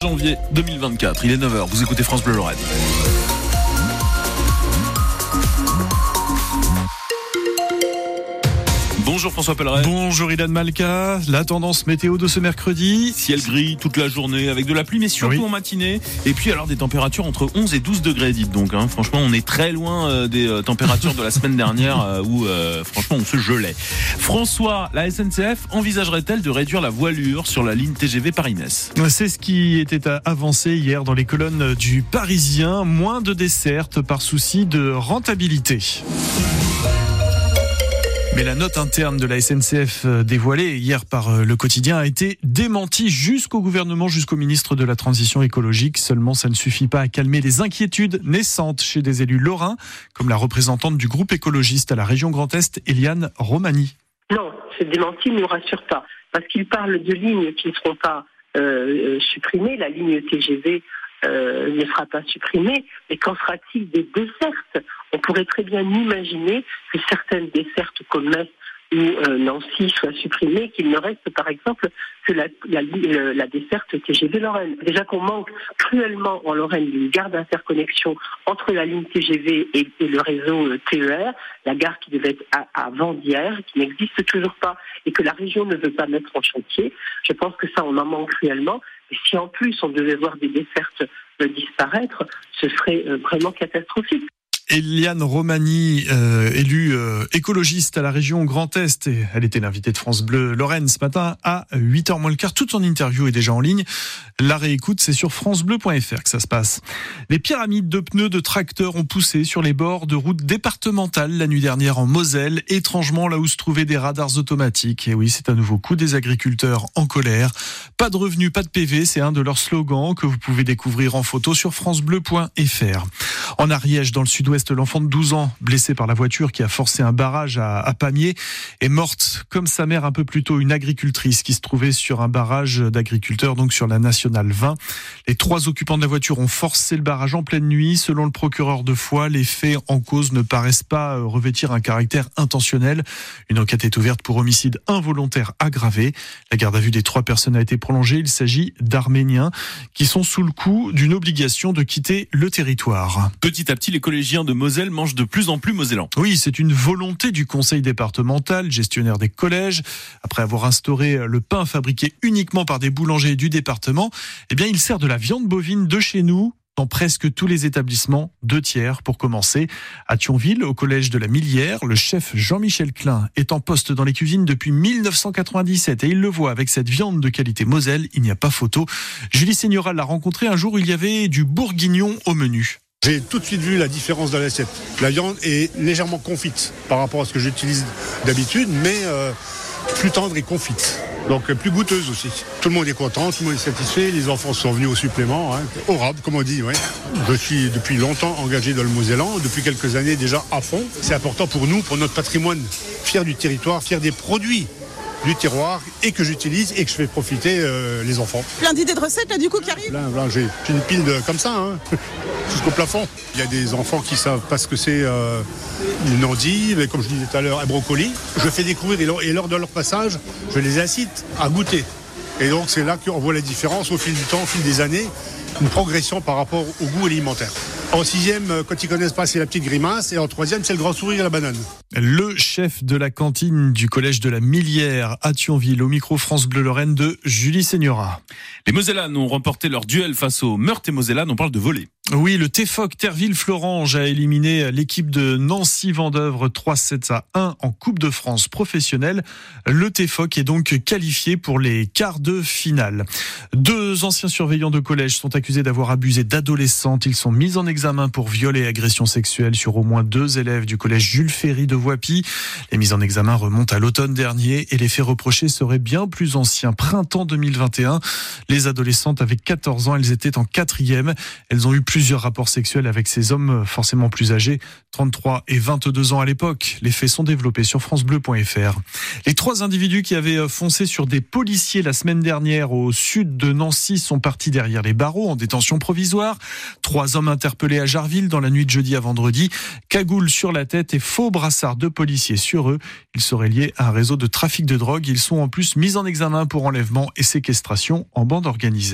janvier 2024. Il est 9h, vous écoutez France Bleu Lorraine. Bonjour François Pelleret. Bonjour Ilan Malka. La tendance météo de ce mercredi. Ciel gris toute la journée avec de la pluie mais surtout Oui. en matinée. Et puis alors des températures entre 11 et 12 degrés dites donc. hein. Franchement on est très loin euh, des euh, températures de la semaine dernière euh, où euh, franchement on se gelait. François, la SNCF envisagerait-elle de réduire la voilure sur la ligne TGV Paris-Metz? C'est ce qui était avancé hier dans les colonnes du Parisien. Moins de dessertes par souci de rentabilité. Mais la note interne de la SNCF euh, dévoilée hier par euh, le quotidien a été démentie jusqu'au gouvernement, jusqu'au ministre de la Transition écologique. Seulement, ça ne suffit pas à calmer les inquiétudes naissantes chez des élus lorrains, comme la représentante du groupe écologiste à la région Grand Est, Eliane Romani. Non, ce démenti ne nous rassure pas, parce qu'il parle de lignes qui ne seront pas euh, supprimées. La ligne TGV euh, ne sera pas supprimée, mais qu'en sera-t-il des dessertes On pourrait très bien imaginer que certaines dessertes comme Metz ou euh, Nancy soient supprimées, qu'il ne reste par exemple que la, la, la desserte TGV Lorraine. Déjà qu'on manque cruellement en Lorraine d'une gare d'interconnexion entre la ligne TGV et, le réseau euh, TER, la gare qui devait être à, à qui n'existe toujours pas et que la région ne veut pas mettre en chantier. Je pense que ça, on en manque cruellement. Si en plus on devait voir des dessertes disparaître, ce serait euh, vraiment catastrophique. Eliane Romani, euh, élue euh, écologiste à la région Grand Est, et elle était l'invitée de France Bleu Lorraine ce matin à 8h moins le quart. Toute son interview est déjà en ligne. La réécoute, c'est sur francebleu.fr que ça se passe. Les pyramides de pneus de tracteurs ont poussé sur les bords de routes départementales la nuit dernière en Moselle, étrangement là où se trouvaient des radars automatiques. Et oui, c'est un nouveau coup des agriculteurs en colère. Pas de revenus, pas de PV, c'est un de leurs slogans que vous pouvez découvrir en photo sur francebleu.fr. En Ariège, dans le sud-ouest, l'enfant de 12 ans, blessé par la voiture qui a forcé un barrage à, Pamiers, est morte comme sa mère un peu plus tôt, une agricultrice qui se trouvait sur un barrage d'agriculteurs, donc sur la nationale 20. Les trois occupants de la voiture ont forcé le barrage en pleine nuit. Selon le procureur de Foix, les faits en cause ne paraissent pas euh, revêtir un caractère intentionnel. Une enquête est ouverte pour homicide involontaire aggravé. La garde à vue des trois personnes a été prolongée. Il s'agit d'Arméniens qui sont sous le coup d'une obligation de quitter le territoire. Petit à petit les collégiens Moselle mangent de plus en plus mosellan. Oui, c'est une volonté du conseil départemental, gestionnaire des collèges. Après avoir instauré le pain fabriqué uniquement par des boulangers du département, eh bien, il sert de la viande bovine de chez nous dans presque tous les établissements, deux tiers pour commencer. À Thionville, au collège de la Millière, le chef Jean-Michel Klein est en poste dans les cuisines depuis 1997 et il le voit avec cette viande de qualité Moselle, il n'y a pas photo. Julie Seigneura l'a rencontré un jour il y avait du bourguignon au menu. J'ai tout de suite vu la différence dans l'assiette. La viande est légèrement confite par rapport à ce que j'utilise d'habitude, mais euh, plus tendre et confite. Donc euh, plus goûteuse aussi. Tout le monde est content, tout le monde est satisfait, les enfants sont venus au supplément. Hein. Comme on dit, ouais. Je suis depuis longtemps engagé dans le Mosellan, depuis quelques années déjà à fond. C'est important pour nous, pour notre patrimoine, fier du territoire, fier des produits du terroir et que j'utilise et que je fais profiter euh, les enfants. Plein d'idées de recettes là du coup qui arrivent j'ai une pile de, comme ça, hein, jusqu'au plafond. Il y a des enfants qui savent pas ce que c'est euh, une endive, et comme je disais tout à l'heure, un brocoli. Je fais découvrir et lors, et lors de leur passage, je les incite à goûter. Et donc c'est là qu'on voit la différence au fil du temps, au fil des années, une progression par rapport au goût alimentaire. En sixième, euh, quand ils connaissent pas, c'est la petite grimace, et en troisième, c'est le grand sourire et la banane. Le chef de la cantine du collège de la Millière à Thionville, au micro France Bleu Lorraine de Julie Seigneura. Les Mosellanes ont remporté leur duel face aux Meurthe et Mosellanes, on parle de voler. Oui, le TFOC Terville-Florange a éliminé l'équipe de Nancy-Vendœuvre 3-7 à 1 en Coupe de France professionnelle. Le TFOC est donc qualifié pour les quarts de finale. Deux anciens surveillants de collège sont accusés d'avoir abusé d'adolescentes. Ils sont mis en examen pour viol et agression sexuelle sur au moins deux élèves du collège Jules Ferry de Voipy. Les mises en examen remontent à l'automne dernier et les faits reprochés seraient bien plus anciens. Printemps 2021, les adolescentes avaient 14 ans, elles étaient en quatrième. Elles ont eu plusieurs rapports sexuels avec ces hommes forcément plus âgés, 33 et 22 ans à l'époque. Les faits sont développés sur francebleu.fr. Les trois individus qui avaient foncé sur des policiers la semaine dernière au sud de Nancy sont partis derrière les barreaux en détention provisoire. Trois hommes interpellés à Jarville dans la nuit de jeudi à vendredi. Cagoule sur la tête et faux brassard de policiers sur eux. Ils seraient liés à un réseau de trafic de drogue. Ils sont en plus mis en examen pour enlèvement et séquestration en bande organisée.